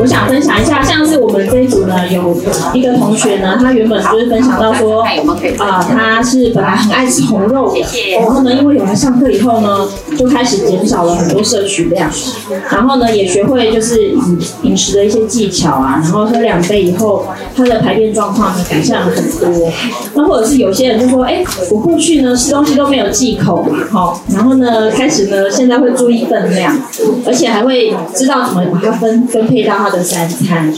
我想分享一下，像是我们这一组呢，有一个同学呢，他原本就是分享到说，啊、他是本来很爱吃红肉的，然后呢，因为有来上课以后呢，就开始减少了很多摄取量，然后呢，也学会就是饮饮食的一些技巧啊，然后喝两杯以后，他的排便状况呢改善了很多。那或者是有些人就说，哎，我过去呢吃东西都没有忌口嘛，哈，然后呢开始呢现在会注意分量，而且还会知道怎么把它分分配到他的三餐。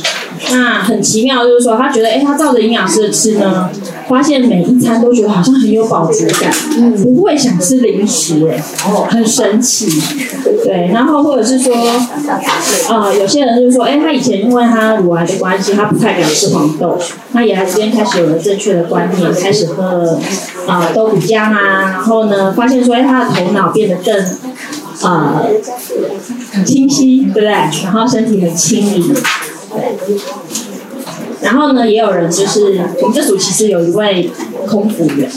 那很奇妙，就是说他觉得，哎，他照着营养师的吃呢，发现每一餐都觉得好像很有饱足感，不会想吃零食，哎，很神奇。对，然后或者是说，呃，有些人就是说，哎，他以前因为他乳癌的关系，他不太敢吃黄豆，那也这边开始有了正确的观念，开始喝啊豆腐浆啊，然后呢，发现说，哎，他的头脑变得更呃很清晰，对不对？然后身体很轻盈，对。然后呢，也有人就是我们这组其实有一位空服员，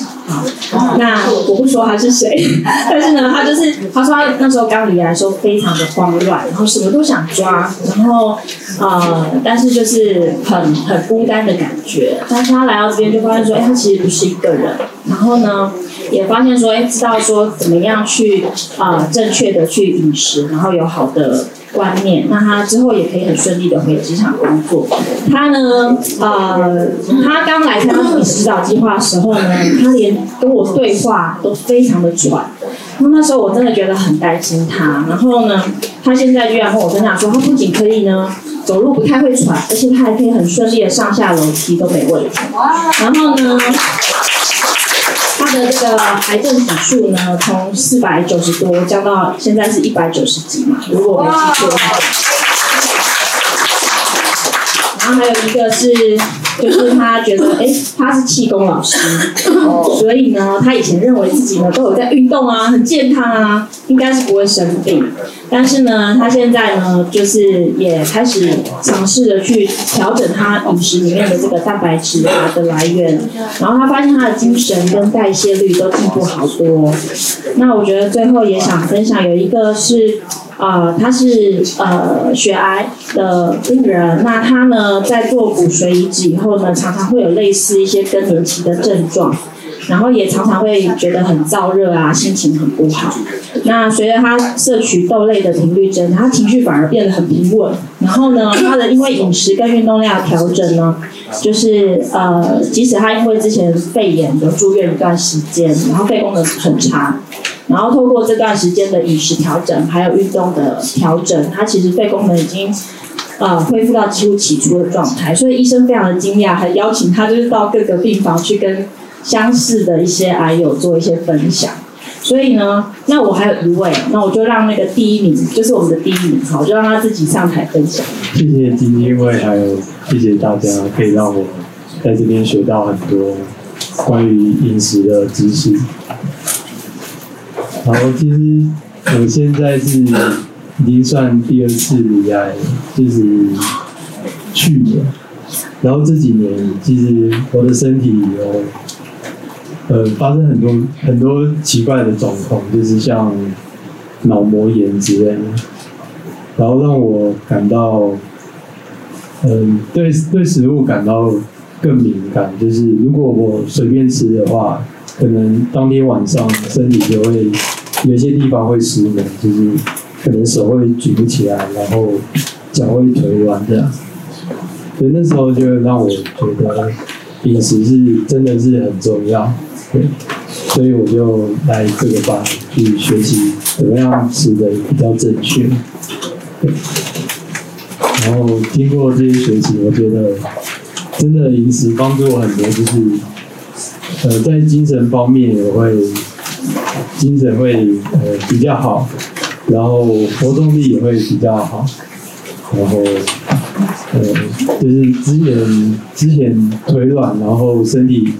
那我不说他是谁，但是呢，他就是他说他那时候刚离来的时候非常的慌乱，然后什么都想抓，然后呃，但是就是很很孤单的感觉。但是他来到这边就发现说，哎，他其实不是一个人，然后呢，也发现说，哎，知道说怎么样去啊、正确的去饮食，然后有好的。观念，那他之后也可以很顺利的回职场工作。他呢，呃，他刚来参加饮食指导计划的时候呢，他连跟我对话都非常的喘。那那时候我真的觉得很担心他。然后呢，他现在居然跟我分享说，他不仅可以呢走路不太会喘，而且他还可以很顺利的上下楼梯都没问题。然后呢，的这个癌症指数呢，从四百九十多降到现在是一百九十几嘛，如果我没记错的话。然后还有一个是，就是他觉得，哎，他是气功老师，所以呢，他以前认为自己呢都有在运动啊，很健康啊，应该是不会生病。但是呢，他现在呢，就是也开始尝试着去调整他饮食里面的这个蛋白质啊的来源，然后他发现他的精神跟代谢率都进步好多。那我觉得最后也想分享，有一个是。呃，他是呃血癌的病人，那他呢在做骨髓移植以后呢，常常会有类似一些更年期的症状，然后也常常会觉得很燥热啊，心情很不好。那随着他摄取豆类的频率增，他情绪反而变得很平稳。然后呢，他的因为饮食跟运动量调整呢，就是呃，即使他因为之前肺炎有住院一段时间，然后肺功能很差。然后透过这段时间的饮食调整，还有运动的调整，他其实肺功能已经呃恢复到几乎起初的状态，所以医生非常的惊讶，还邀请他就是到各个病房去跟相似的一些癌友做一些分享。所以呢，那我还有一位，那我就让那个第一名，就是我们的第一名，好，我就让他自己上台分享。谢谢基金会，还有谢谢大家，可以让我在这边学到很多关于饮食的知识。然后其实我现在是已经算第二次离癌了，就是去年，然后这几年其实我的身体有呃发生很多很多奇怪的状况，就是像脑膜炎之类的，然后让我感到嗯对对食物感到更敏感，就是如果我随便吃的话，可能当天晚上身体就会有些地方会失眠，就是可能手会举不起来，然后脚会腿软这样。所以那时候就让我觉得饮食是真的是很重要，对，所以我就来这个班去学习怎么样吃的比较正确。然后经过这些学习，我觉得真的饮食帮助我很多，就是呃在精神方面也会精神会呃比较好，然后活动力也会比较好，然后呃就是之前之前腿软，然后身体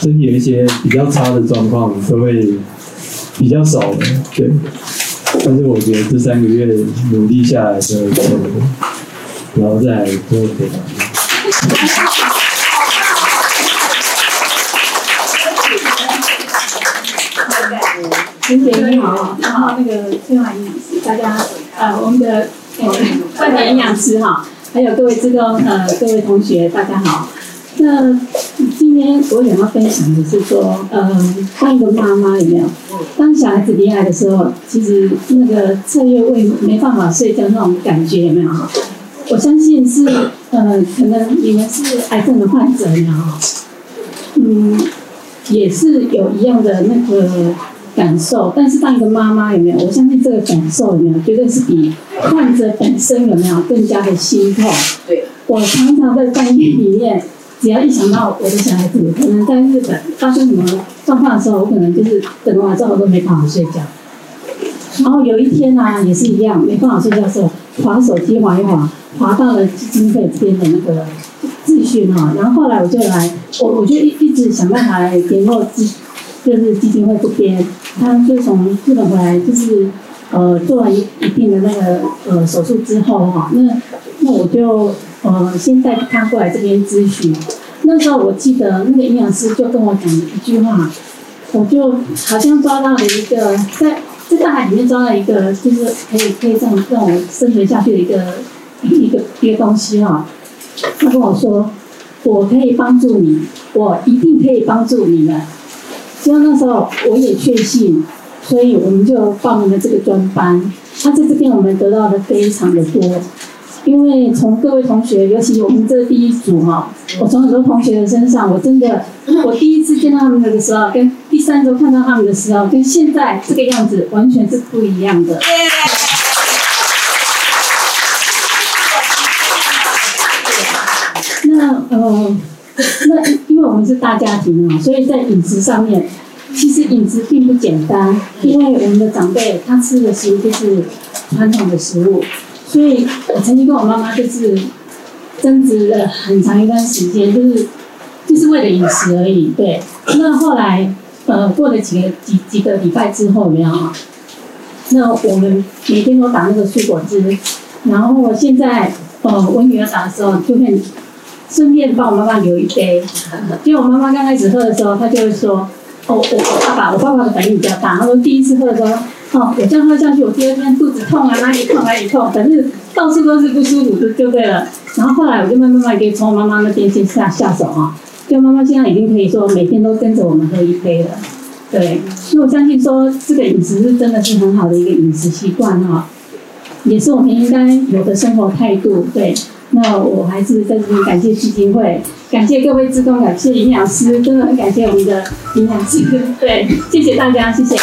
身体有一些比较差的状况都会比较少的，对。但是我觉得这三个月努力下来的成果，然后再来做给林姐你好，然后那个崔婉仪大家呃我们的呃万年营养师哈，还有各位职工，呃，各位同学，大家好。那今天我想要分享的是说，呃，当一个妈妈有没有？当小孩子离开的时候，其实那个彻夜未没办法睡觉那种感觉有没有？我相信是，呃，可能你们是癌症的患者，然后，嗯，也是有一样的那个感受。但是当一个妈妈有没有？我相信这个感受有没有？绝对是比患者本身有没有更加的心痛。对，我常常在半夜里面。只要一想到我的小孩子可能在日本发生什么状况的时候，我可能就是整个晚上我都没办法睡觉。然后有一天呢，也是一样，没办法睡觉的时候，划手机划一划，划到了基金会这边的那个资讯哈。然后后来我就来，我我就一一直想办法来联络基，就是基金会这边。他就从日本回来，就是呃做完一一定的那个呃手术之后哈，那那我就。呃，先带他过来这边咨询。那时候我记得那个营养师就跟我讲一句话，我就好像抓到了一个在在大海里面抓了一个，就是可以可以这样让我生存下去的一个一个一个东西哈。他跟我说，我可以帮助你，我一定可以帮助你们。其实那时候我也确信，所以我们就报名了这个专班。他在这边我们得到的非常的多。因为从各位同学，尤其我们这第一组哈，我从很多同学的身上，我真的，我第一次见到他们的时候，跟第三周看到他们的时候，跟现在这个样子完全是不一样的。那呃，那因为我们是大家庭啊，所以在饮食上面，其实饮食并不简单，因为我们的长辈他吃的食物就是传统的食物。所以我曾经跟我妈妈就是争执了很长一段时间，就是就是为了饮食而已。对，那后来呃过了几个几几个礼拜之后，没有？那我们每天都打那个蔬果汁，然后现在呃我女儿打的时候就会顺便帮我妈妈留一杯。因为我妈妈刚开始喝的时候，她就会说：“哦，我我爸爸，我爸爸的反应比较大。”她说第一次喝的时候。哦，我这样喝下去，我第二天肚子痛啊，哪里痛哪里痛，反正到处都是不舒服，就就对了。然后后来我就慢慢慢可以从妈妈那边先下下手啊，就妈妈现在已经可以说每天都跟着我们喝一杯了。对，所以我相信说这个饮食是真的是很好的一个饮食习惯哈，也是我们应该有的生活态度。对，那我还是在这里感谢基金会，感谢各位志工，感谢营养师，真的很感谢我们的营养师。对，谢谢大家，谢谢。